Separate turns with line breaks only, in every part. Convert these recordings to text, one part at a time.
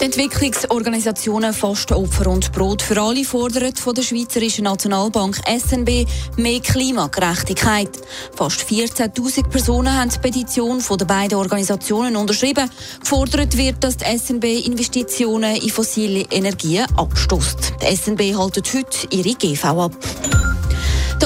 Die Entwicklungsorganisationen Fastenopfer und Brot für alle fordern von der Schweizerischen Nationalbank SNB mehr Klimagerechtigkeit. Fast 14.000 Personen haben die Petition von den beiden Organisationen unterschrieben. Gefordert wird, dass die SNB Investitionen in fossile Energien abstößt. Die SNB hält heute ihre GV ab.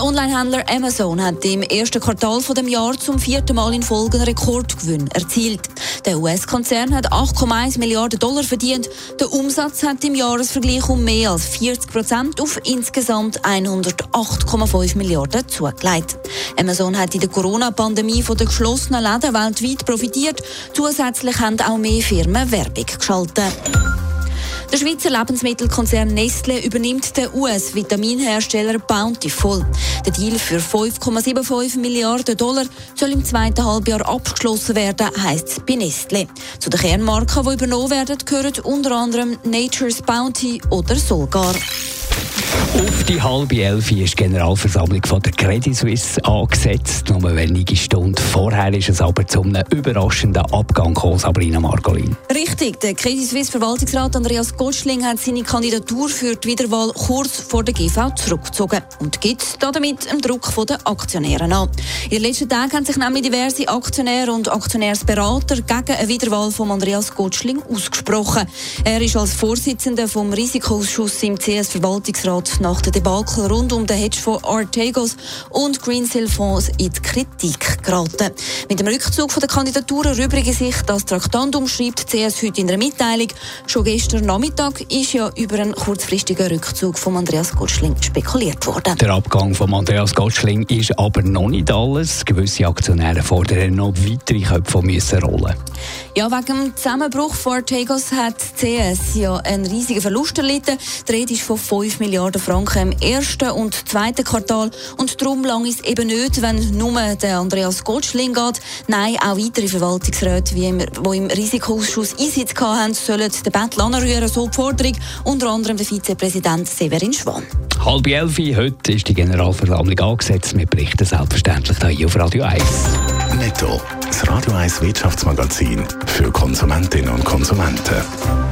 Der Onlinehändler Amazon hat im ersten Quartal von dem Jahr zum vierten Mal in Folge einen Rekordgewinn erzielt. Der US-Konzern hat 8,1 Milliarden Dollar verdient. Der Umsatz hat im Jahresvergleich um mehr als 40 Prozent auf insgesamt 108,5 Milliarden zugelegt. Amazon hat in der Corona-Pandemie von den geschlossenen Läden weltweit profitiert. Zusätzlich haben auch mehr Firmen Werbung geschaltet. Der Schweizer Lebensmittelkonzern Nestle übernimmt den US-Vitaminhersteller Bountiful. Der Deal für 5,75 Milliarden Dollar soll im zweiten Halbjahr abgeschlossen werden, heisst es bei Nestle. Zu den Kernmarken, die übernommen werden, gehören unter anderem Nature's Bounty oder Solgar.
Auf die halbe elf ist die Generalversammlung von der Credit Suisse angesetzt. Nur wenige Stunden vorher ist es aber zu einem überraschenden Abgang gekommen, Sabrina Margolin.
Richtig, der Credit Suisse Verwaltungsrat Andreas Gottschling hat seine Kandidatur für die Wiederwahl kurz vor der GV zurückgezogen und gibt damit dem Druck der Aktionäre an. In den letzten Tagen haben sich nämlich diverse Aktionäre und Aktionärsberater gegen eine Wiederwahl von Andreas Gottschling ausgesprochen. Er ist als Vorsitzender vom Risikoausschuss im CS Verwaltungsrat nach der Debakel rund um den Hedgefonds Artegos und Greensill Fonds in die Kritik geraten. Mit dem Rückzug der Kandidaturen erübrige sich das Traktandum, schreibt die CS heute in einer Mitteilung. Schon gestern Nachmittag ist ja über einen kurzfristigen Rückzug von Andreas Gottschling spekuliert worden.
Der Abgang von Andreas Gottschling ist aber noch nicht alles. Gewisse Aktionäre fordern noch weitere Köpfe müssen rollen.
Ja, wegen dem Zusammenbruch von Artegos hat die CS ja einen riesigen Verlust erlitten. Die Rede ist von 5 Milliarden Franken im ersten und zweiten Quartal. Und darum lang ist es eben nicht, wenn nur der Andreas Gottschling geht. Nein, auch weitere Verwaltungsräte, wie im, die im Risikoausschuss Einsitz hatten, sollen den Bettel anrühren, so die Forderung. Unter anderem der Vizepräsident Severin Schwan.
Halb elf, heute ist die Generalversammlung angesetzt. Wir berichten selbstverständlich hier auf Radio 1.
Netto, das Radio 1 Wirtschaftsmagazin für Konsumentinnen und Konsumenten.